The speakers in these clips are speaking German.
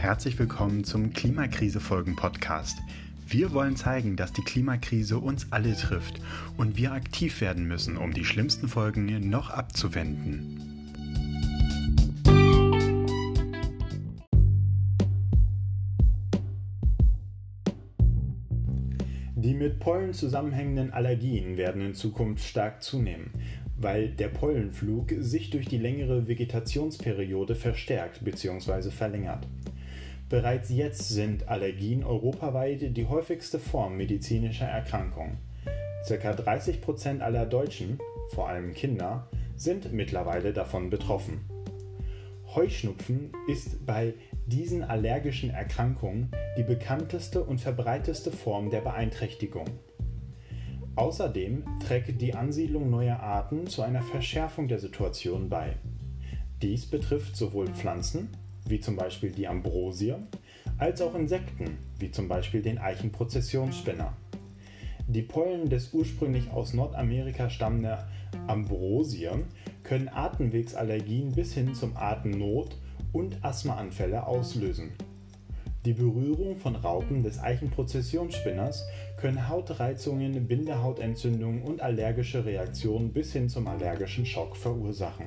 herzlich willkommen zum Klimakrise-Folgen-Podcast. Wir wollen zeigen, dass die Klimakrise uns alle trifft und wir aktiv werden müssen, um die schlimmsten Folgen noch abzuwenden. Die mit Pollen zusammenhängenden Allergien werden in Zukunft stark zunehmen weil der Pollenflug sich durch die längere vegetationsperiode verstärkt bzw. verlängert. Bereits jetzt sind Allergien europaweit die häufigste Form medizinischer Erkrankung. Circa 30 Prozent aller Deutschen, vor allem Kinder, sind mittlerweile davon betroffen. Heuschnupfen ist bei diesen allergischen Erkrankungen die bekannteste und verbreiteste Form der Beeinträchtigung. Außerdem trägt die Ansiedlung neuer Arten zu einer Verschärfung der Situation bei. Dies betrifft sowohl Pflanzen, wie zum Beispiel die Ambrosie, als auch Insekten, wie zum Beispiel den Eichenprozessionsspinner. Die Pollen des ursprünglich aus Nordamerika stammenden Ambrosie können Atemwegsallergien bis hin zum Atemnot und Asthmaanfälle auslösen. Die Berührung von Raupen des Eichenprozessionsspinners können Hautreizungen, Bindehautentzündungen und allergische Reaktionen bis hin zum allergischen Schock verursachen.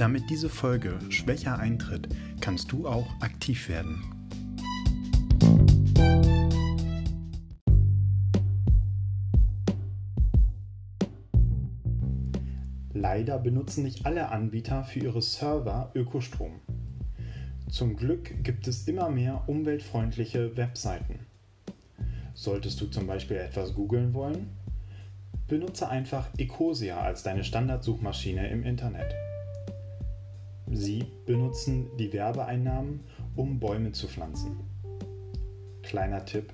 Damit diese Folge schwächer eintritt, kannst du auch aktiv werden. Leider benutzen nicht alle Anbieter für ihre Server Ökostrom. Zum Glück gibt es immer mehr umweltfreundliche Webseiten. Solltest du zum Beispiel etwas googeln wollen, benutze einfach Ecosia als deine Standardsuchmaschine im Internet. Sie benutzen die Werbeeinnahmen, um Bäume zu pflanzen. Kleiner Tipp,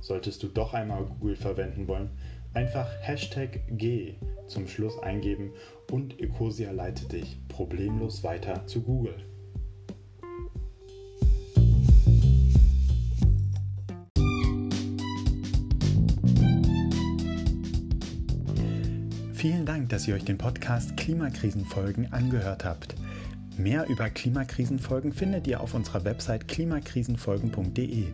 solltest du doch einmal Google verwenden wollen, einfach Hashtag G zum Schluss eingeben und Ecosia leitet dich problemlos weiter zu Google. Vielen Dank, dass ihr euch den Podcast Klimakrisenfolgen angehört habt. Mehr über Klimakrisenfolgen findet ihr auf unserer Website klimakrisenfolgen.de.